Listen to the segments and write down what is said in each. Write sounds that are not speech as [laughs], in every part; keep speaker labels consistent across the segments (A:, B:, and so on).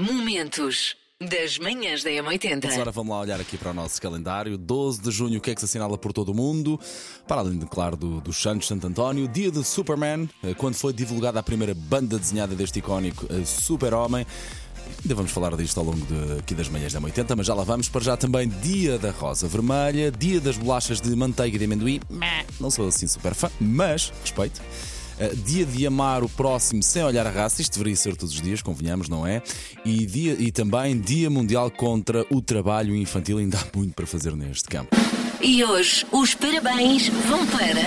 A: Momentos das manhãs da M80.
B: Agora vamos lá olhar aqui para o nosso calendário. 12 de junho, o que é que se assinala por todo o mundo? Para além, de, claro, do, dos Santos Santo António, dia de Superman, eh, quando foi divulgada a primeira banda desenhada deste icónico eh, Super-Homem. Ainda vamos falar disto ao longo de, aqui das manhãs da 80, mas já lá vamos. Para já também dia da rosa vermelha, dia das bolachas de manteiga de amendoim. Não sou assim super fã, mas respeito. Dia de amar o próximo sem olhar a raça, isto deveria ser todos os dias, convenhamos, não é? E, dia, e também Dia Mundial contra o Trabalho Infantil, ainda há muito para fazer neste campo.
A: E hoje os parabéns vão para.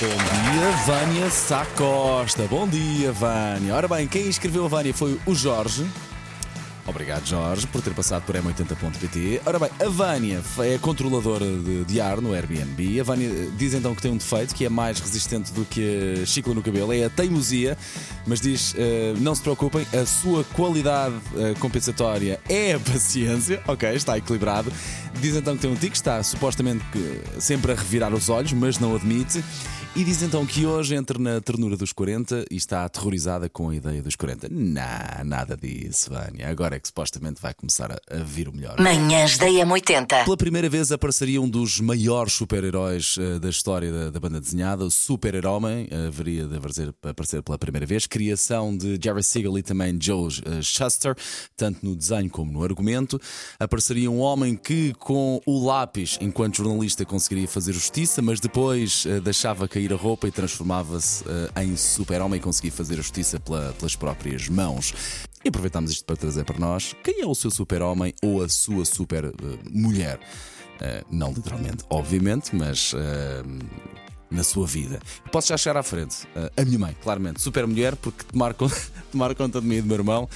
B: Bom dia, Vânia Sacosta. Bom dia, Vânia. Ora bem, quem escreveu a Vânia foi o Jorge. Obrigado, Jorge, por ter passado por m80.pt. Ora bem, a Vânia é controladora de, de ar no Airbnb. A Vânia eh, diz então que tem um defeito que é mais resistente do que a chicla no cabelo, é a teimosia, mas diz: eh, não se preocupem, a sua qualidade eh, compensatória é a paciência. [laughs] Ok, está equilibrado. Diz então que tem um tique, está supostamente que- sempre a revirar os olhos, mas não admite. E diz então que hoje entra na ternura dos 40 e está aterrorizada com a ideia dos 40. Não, nada disso, Vânia. Agora é que supostamente vai começar a, a vir o melhor.
A: Manhãs da M80.
B: Pela primeira vez apareceria um dos maiores super-heróis eh, da história da, da banda desenhada, o Super-Homem, eh, haveria de aparecer, aparecer pela primeira vez. Criação de Jerry Siegel e também Joe eh, Shuster, tanto no desenho como no argumento. Apareceria um homem que, com o lápis, enquanto jornalista, conseguiria fazer justiça, mas depois deixava cair a roupa e transformava-se eh, em Super-Homem e conseguia fazer a justiça pela- pelas próprias mãos. E aproveitamos isto para trazer para nós quem é o seu super-homem ou a sua super-mulher. não literalmente, obviamente, mas eh, na sua vida. Posso já chegar à frente. Eh, a minha mãe, claramente, super-mulher, porque tomar, con- tomar conta de mim e do meu irmão.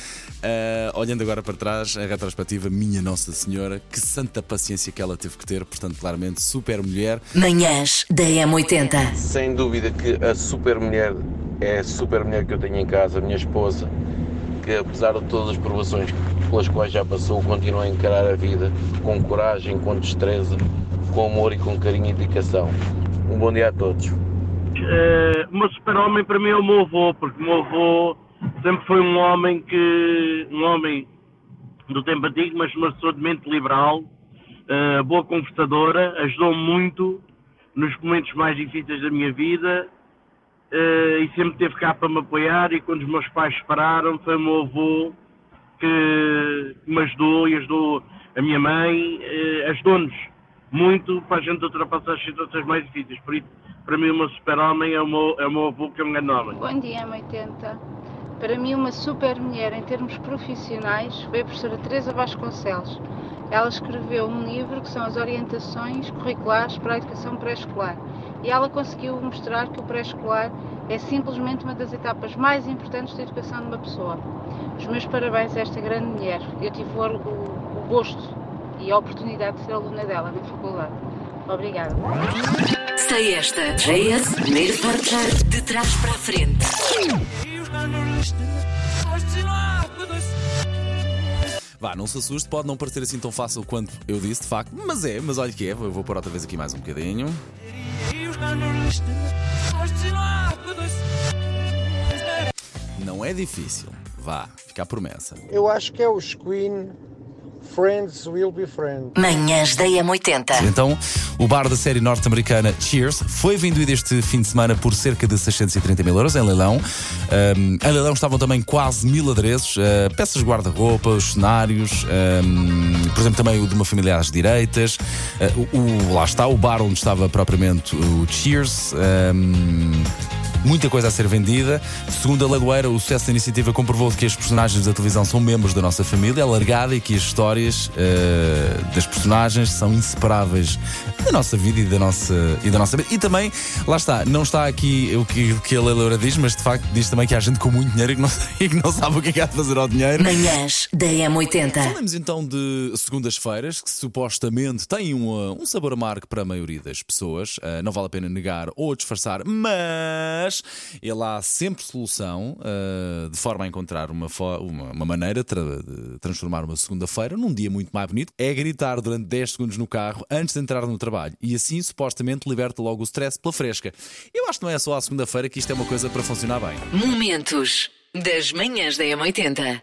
B: Eh, olhando agora para trás, a retrospectiva, minha Nossa Senhora, que santa paciência que ela teve que ter, portanto, claramente, super-mulher.
A: Manhãs da M80.
C: Sem dúvida que a super mulher é a super mulher que eu tenho em casa, a minha esposa, que apesar de todas as provações pelas quais já passou, continua a encarar a vida com coragem, com destreza, com amor e com carinho e dedicação. Um bom dia a todos.
D: Eh, o meu super-homem para mim é o meu avô, porque o meu avô sempre foi um homem que. um homem do tempo antigo, mas uma pessoa de mente liberal, eh, boa conversadora, ajudou-me muito nos momentos mais difíceis da minha vida eh, e sempre teve cá para me apoiar. E quando os meus pais separaram, foi o meu avô que, me ajudou e ajudou a minha mãe, ajudou-nos muito para a gente ultrapassar as situações mais difíceis. Por isso, para mim, meu super-homem é, o meu- é o meu avô que é um grande homem.
E: Bom dia, M80. Para mim, uma super mulher em termos profissionais foi a professora Teresa Vasconcelos. Ela escreveu um livro que são as orientações curriculares para a educação pré-escolar. E ela conseguiu mostrar que o pré-escolar é simplesmente uma das etapas mais importantes da educação de uma pessoa. Os meus parabéns a esta grande mulher. Eu tive o, o- o gosto e a oportunidade de ser aluna dela na faculdade. Obrigada.
A: Sei esta. JS, primeiro portar de trás para a frente.
B: Vá, não se assuste, pode não parecer assim tão fácil quanto eu disse, de facto, mas é, mas olha que é, eu vou pôr outra vez aqui mais um bocadinho. Não é difícil, vá, fica a promessa.
F: Eu acho que é os Queen Friends Will Be Friends.
A: Manhãs da M80.
B: Então, o bar da série norte-americana Cheers foi vendido este fim de semana por cerca de 630 mil euros em leilão. Um, em leilão estavam também quase mil adereços, uh, peças de guarda-roupa, os cenários, um, por exemplo, também o de uma família às direitas. Uh, o, o- lá está, o bar onde estava propriamente o Cheers. um, Muita coisa a ser vendida. Segundo a Lagoeira, o sucesso da iniciativa comprovou que as personagens da televisão são membros da nossa família alargada e que as histórias eh, das personagens são inseparáveis da nossa vida e da nossa, e da nossa vida. E também, lá está, não está aqui o que, o que a Lagoeira diz, mas de facto diz também que há gente com muito dinheiro e que não, [laughs] e que não sabe o que é que há de fazer ao dinheiro.
A: Manhãs da M80.
B: Falamos então de segundas-feiras que supostamente têm um, uh, um sabor amargo para a maioria das pessoas. Uh, não vale a pena negar ou disfarçar, mas ele há sempre solução uh, de forma a encontrar uma, uma, uma maneira tra- de transformar uma segunda-feira num dia muito mais bonito. É gritar durante 10 segundos no carro antes de entrar no trabalho e assim supostamente liberta logo o stress pela fresca. Eu acho que não é só à segunda-feira que isto é uma coisa para funcionar bem.
A: Momentos das manhãs da M80.